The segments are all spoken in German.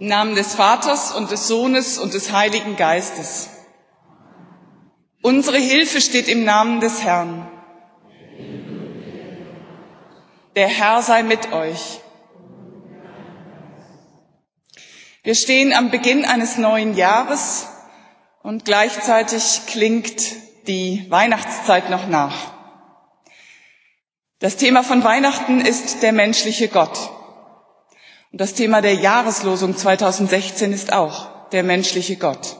Im Namen des Vaters und des Sohnes und des Heiligen Geistes. Unsere Hilfe steht im Namen des Herrn. Der Herr sei mit euch. Wir stehen am Beginn eines neuen Jahres und gleichzeitig klingt die Weihnachtszeit noch nach. Das Thema von Weihnachten ist der menschliche Gott. Und das Thema der Jahreslosung 2016 ist auch der menschliche Gott.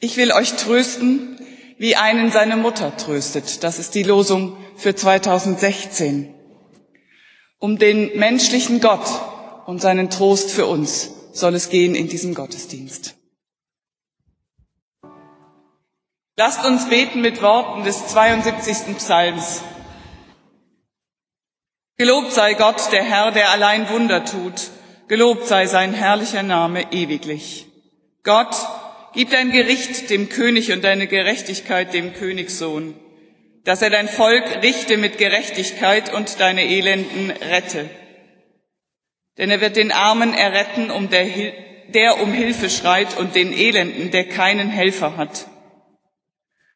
Ich will euch trösten, wie einen seine Mutter tröstet. Das ist die Losung für 2016. Um den menschlichen Gott und seinen Trost für uns soll es gehen in diesem Gottesdienst. Lasst uns beten mit Worten des 72. Psalms. Gelobt sei Gott, der Herr, der allein Wunder tut. Gelobt sei sein herrlicher Name ewiglich. Gott, gib dein Gericht dem König und deine Gerechtigkeit dem Königssohn, dass er dein Volk richte mit Gerechtigkeit und deine Elenden rette. Denn er wird den Armen erretten, um der, der um Hilfe schreit, und den Elenden, der keinen Helfer hat.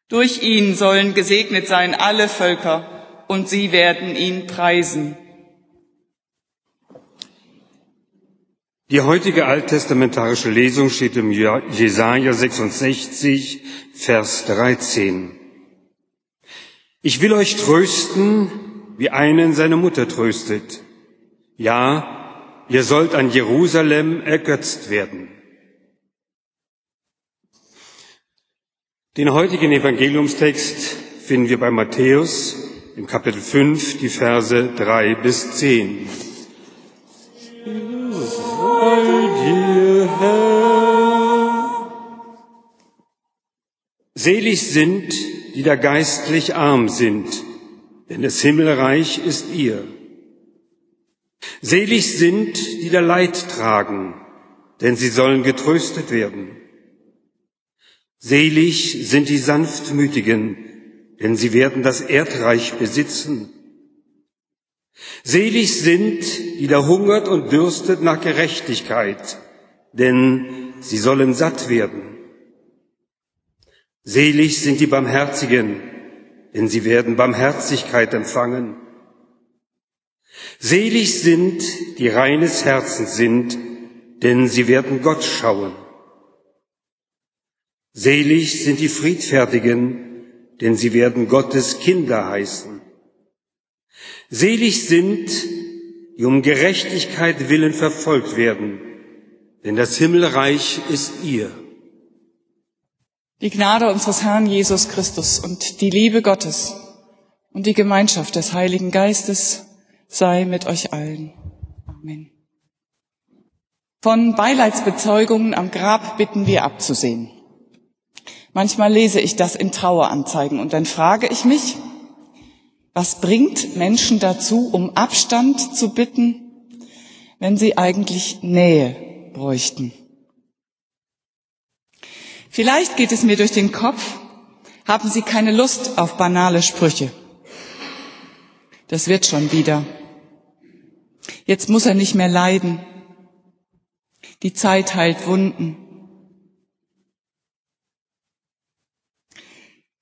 Durch ihn sollen gesegnet sein alle Völker, und sie werden ihn preisen. Die heutige alttestamentarische Lesung steht im Jesaja 66, Vers 13. Ich will euch trösten, wie einen seine Mutter tröstet. Ja, ihr sollt an Jerusalem ergötzt werden. Den heutigen Evangeliumstext finden wir bei Matthäus im Kapitel 5 die Verse 3 bis 10. Selig sind, die da geistlich arm sind, denn das Himmelreich ist ihr. Selig sind, die da Leid tragen, denn sie sollen getröstet werden. Selig sind die Sanftmütigen, denn sie werden das Erdreich besitzen. Selig sind, die da hungert und dürstet nach Gerechtigkeit, denn sie sollen satt werden. Selig sind die Barmherzigen, denn sie werden Barmherzigkeit empfangen. Selig sind, die reines Herzens sind, denn sie werden Gott schauen. Selig sind die Friedfertigen, denn sie werden Gottes Kinder heißen. Selig sind, die um Gerechtigkeit willen verfolgt werden, denn das Himmelreich ist ihr. Die Gnade unseres Herrn Jesus Christus und die Liebe Gottes und die Gemeinschaft des Heiligen Geistes sei mit euch allen. Amen. Von Beileidsbezeugungen am Grab bitten wir abzusehen. Manchmal lese ich das in Traueranzeigen und dann frage ich mich, was bringt Menschen dazu, um Abstand zu bitten, wenn sie eigentlich Nähe bräuchten? Vielleicht geht es mir durch den Kopf, haben Sie keine Lust auf banale Sprüche. Das wird schon wieder. Jetzt muss er nicht mehr leiden. Die Zeit heilt Wunden.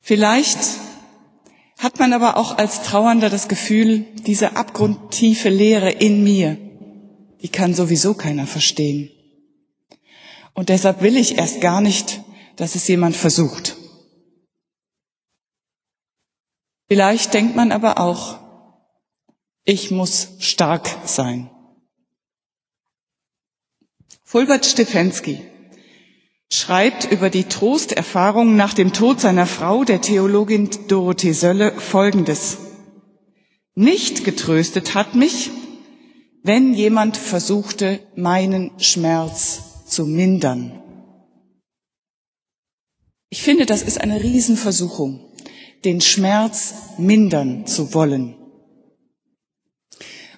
Vielleicht hat man aber auch als Trauernder das Gefühl, diese abgrundtiefe Leere in mir, die kann sowieso keiner verstehen. Und deshalb will ich erst gar nicht, dass es jemand versucht. Vielleicht denkt man aber auch, ich muss stark sein. Fulbert Stefensky schreibt über die Trosterfahrung nach dem Tod seiner Frau, der Theologin Dorothee Sölle, Folgendes. Nicht getröstet hat mich, wenn jemand versuchte, meinen Schmerz zu mindern. Ich finde, das ist eine Riesenversuchung, den Schmerz mindern zu wollen.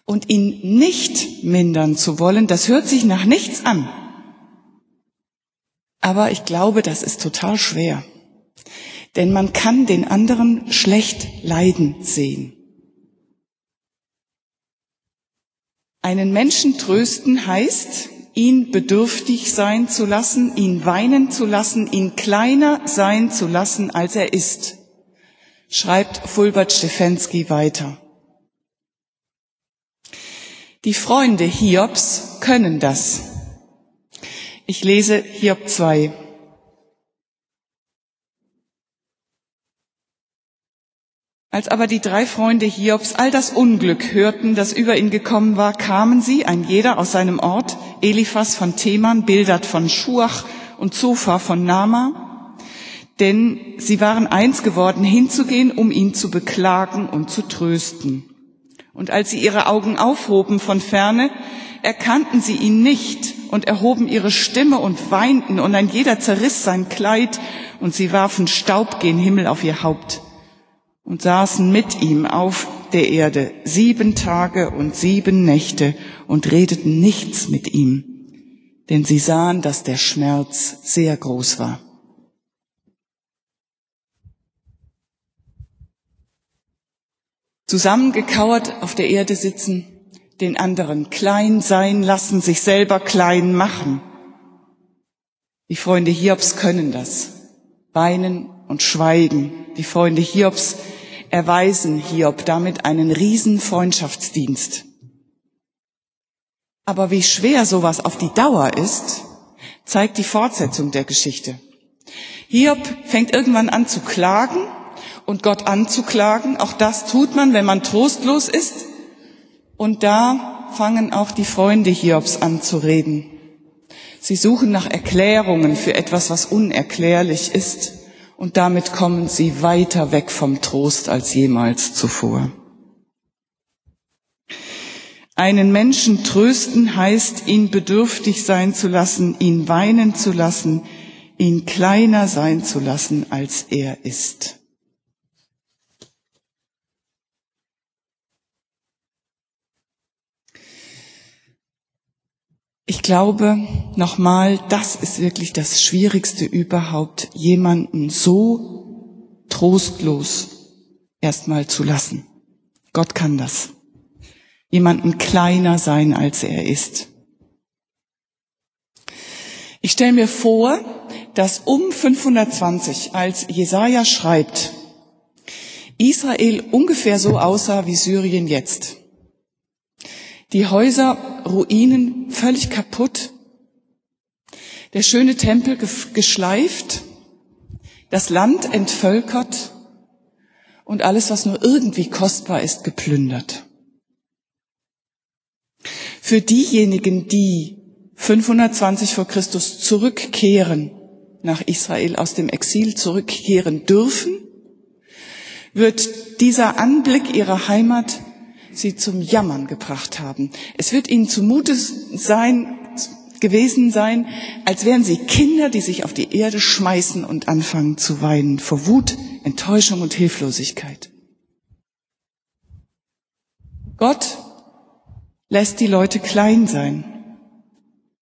Und ihn nicht mindern zu wollen, das hört sich nach nichts an. Aber ich glaube, das ist total schwer. Denn man kann den anderen schlecht leiden sehen. Einen Menschen trösten heißt, ihn bedürftig sein zu lassen, ihn weinen zu lassen, ihn kleiner sein zu lassen, als er ist, schreibt Fulbert Stefensky weiter. Die Freunde Hiobs können das. Ich lese Hiob 2. Als aber die drei Freunde Hiobs all das Unglück hörten, das über ihn gekommen war, kamen sie, ein jeder aus seinem Ort, Eliphas von Theman, Bildad von Schuach und Zophar von Nama, denn sie waren eins geworden, hinzugehen, um ihn zu beklagen und zu trösten. Und als sie ihre Augen aufhoben von ferne, erkannten sie ihn nicht und erhoben ihre Stimme und weinten, und ein jeder zerriss sein Kleid, und sie warfen Staub gen Himmel auf ihr Haupt und saßen mit ihm auf der Erde sieben Tage und sieben Nächte und redeten nichts mit ihm, denn sie sahen, dass der Schmerz sehr groß war. Zusammengekauert auf der Erde sitzen, den anderen klein sein lassen, sich selber klein machen. Die Freunde Hiobs können das. Weinen und schweigen. Die Freunde Hiobs erweisen Hiob damit einen riesen Freundschaftsdienst. Aber wie schwer sowas auf die Dauer ist, zeigt die Fortsetzung der Geschichte. Hiob fängt irgendwann an zu klagen und Gott anzuklagen. Auch das tut man, wenn man trostlos ist. Und da fangen auch die Freunde Hiobs an zu reden. Sie suchen nach Erklärungen für etwas, was unerklärlich ist und damit kommen sie weiter weg vom Trost als jemals zuvor. Einen Menschen trösten heißt, ihn bedürftig sein zu lassen, ihn weinen zu lassen, ihn kleiner sein zu lassen, als er ist. Ich glaube, nochmal, das ist wirklich das Schwierigste überhaupt, jemanden so trostlos erstmal zu lassen. Gott kann das. Jemanden kleiner sein, als er ist. Ich stelle mir vor, dass um 520, als Jesaja schreibt, Israel ungefähr so aussah wie Syrien jetzt. Die Häuser, Ruinen völlig kaputt. Der schöne Tempel geschleift. Das Land entvölkert. Und alles, was nur irgendwie kostbar ist, geplündert. Für diejenigen, die 520 vor Christus zurückkehren, nach Israel aus dem Exil zurückkehren dürfen, wird dieser Anblick ihrer Heimat sie zum Jammern gebracht haben. Es wird ihnen zumute sein, gewesen sein, als wären sie Kinder, die sich auf die Erde schmeißen und anfangen zu weinen vor Wut, Enttäuschung und Hilflosigkeit. Gott lässt die Leute klein sein.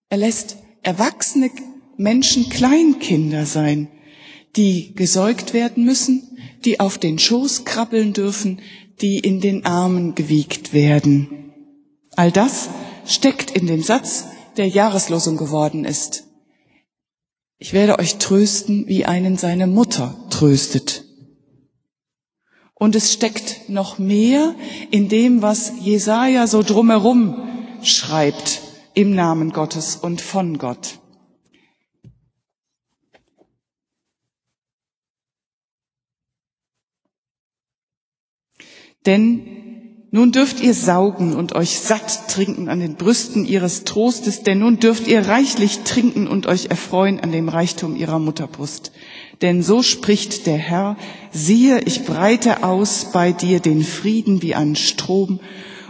Er lässt erwachsene Menschen Kleinkinder sein, die gesäugt werden müssen, die auf den Schoß krabbeln dürfen, die in den Armen gewiegt werden. All das steckt in dem Satz, der Jahreslosung geworden ist. Ich werde euch trösten, wie einen seine Mutter tröstet. Und es steckt noch mehr in dem, was Jesaja so drumherum schreibt im Namen Gottes und von Gott. Denn nun dürft ihr saugen und euch satt trinken an den Brüsten ihres Trostes, denn nun dürft ihr reichlich trinken und euch erfreuen an dem Reichtum ihrer Mutterbrust. Denn so spricht der Herr, siehe, ich breite aus bei dir den Frieden wie einen Strom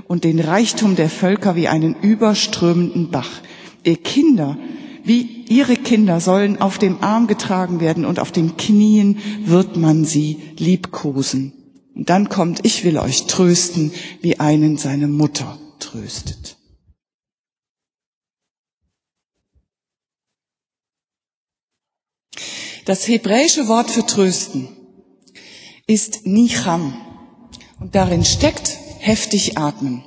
und den Reichtum der Völker wie einen überströmenden Bach. Ihr Kinder, wie ihre Kinder sollen auf dem Arm getragen werden und auf den Knien wird man sie liebkosen. Und dann kommt, ich will euch trösten, wie einen seine Mutter tröstet. Das hebräische Wort für trösten ist Nicham und darin steckt heftig atmen.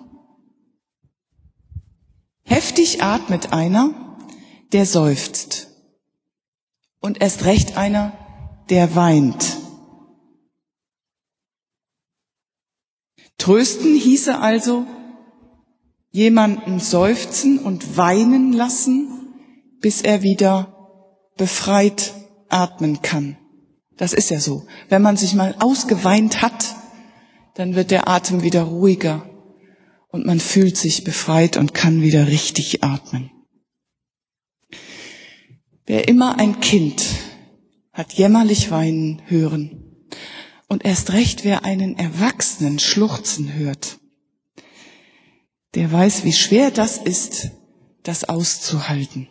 Heftig atmet einer, der seufzt. Und erst recht einer, der weint. Trösten hieße also, jemanden seufzen und weinen lassen, bis er wieder befreit atmen kann. Das ist ja so. Wenn man sich mal ausgeweint hat, dann wird der Atem wieder ruhiger und man fühlt sich befreit und kann wieder richtig atmen. Wer immer ein Kind hat jämmerlich weinen hören und erst recht wer einen Erwachsenen schluchzen hört, der weiß, wie schwer das ist, das auszuhalten.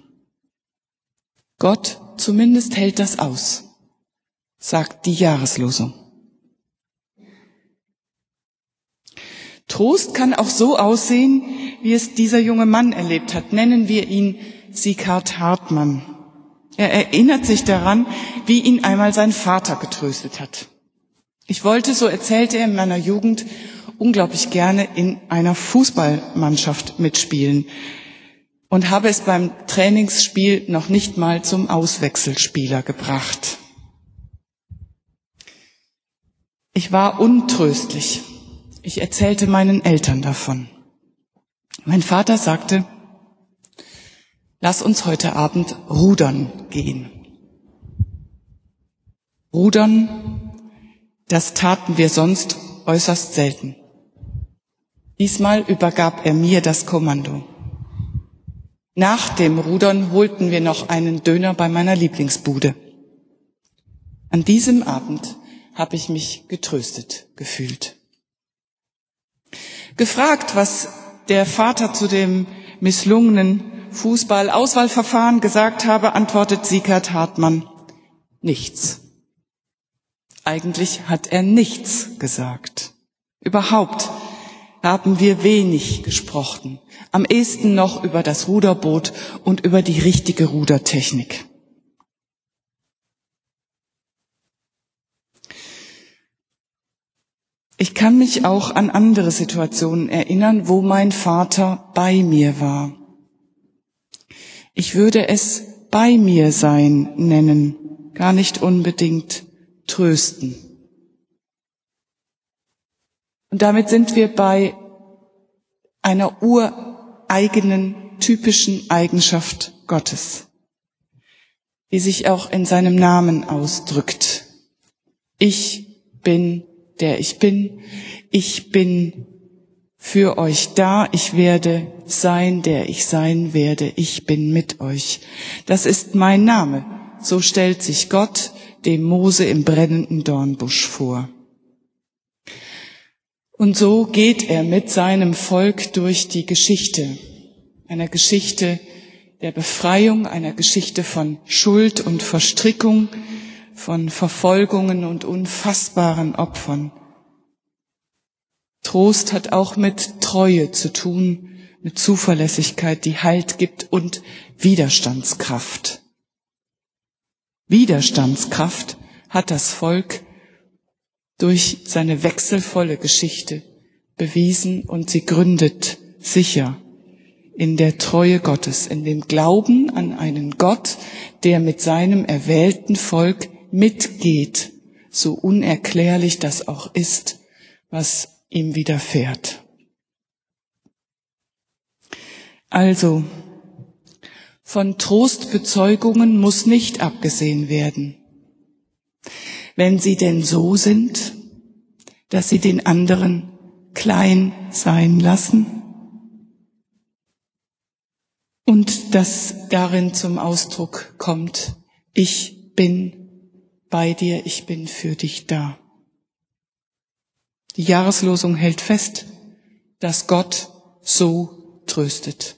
Gott zumindest hält das aus, sagt die Jahreslosung. Trost kann auch so aussehen, wie es dieser junge Mann erlebt hat. Nennen wir ihn Sieghard Hartmann. Er erinnert sich daran, wie ihn einmal sein Vater getröstet hat. Ich wollte, so erzählte er in meiner Jugend, unglaublich gerne in einer Fußballmannschaft mitspielen und habe es beim Trainingsspiel noch nicht mal zum Auswechselspieler gebracht. Ich war untröstlich. Ich erzählte meinen Eltern davon. Mein Vater sagte, lass uns heute Abend rudern gehen. Rudern, das taten wir sonst äußerst selten. Diesmal übergab er mir das Kommando. Nach dem Rudern holten wir noch einen Döner bei meiner Lieblingsbude. An diesem Abend habe ich mich getröstet gefühlt. Gefragt, was der Vater zu dem misslungenen Fußball-Auswahlverfahren gesagt habe, antwortet Siegert Hartmann, nichts. Eigentlich hat er nichts gesagt. Überhaupt haben wir wenig gesprochen. Am ehesten noch über das Ruderboot und über die richtige Rudertechnik. Ich kann mich auch an andere Situationen erinnern, wo mein Vater bei mir war. Ich würde es bei mir sein nennen, gar nicht unbedingt trösten. Und damit sind wir bei einer ureigenen, typischen Eigenschaft Gottes, die sich auch in seinem Namen ausdrückt. Ich bin der ich bin. Ich bin für euch da. Ich werde sein, der ich sein werde. Ich bin mit euch. Das ist mein Name. So stellt sich Gott dem Mose im brennenden Dornbusch vor. Und so geht er mit seinem Volk durch die Geschichte, einer Geschichte der Befreiung, einer Geschichte von Schuld und Verstrickung, von Verfolgungen und unfassbaren Opfern. Trost hat auch mit Treue zu tun, mit Zuverlässigkeit, die Halt gibt und Widerstandskraft. Widerstandskraft hat das Volk durch seine wechselvolle Geschichte bewiesen und sie gründet sicher in der Treue Gottes, in dem Glauben an einen Gott, der mit seinem erwählten Volk mitgeht, so unerklärlich das auch ist, was ihm widerfährt. Also, von Trostbezeugungen muss nicht abgesehen werden, wenn sie denn so sind, dass sie den anderen klein sein lassen und dass darin zum Ausdruck kommt, ich bin bei dir, ich bin für dich da. Die Jahreslosung hält fest, dass Gott so tröstet.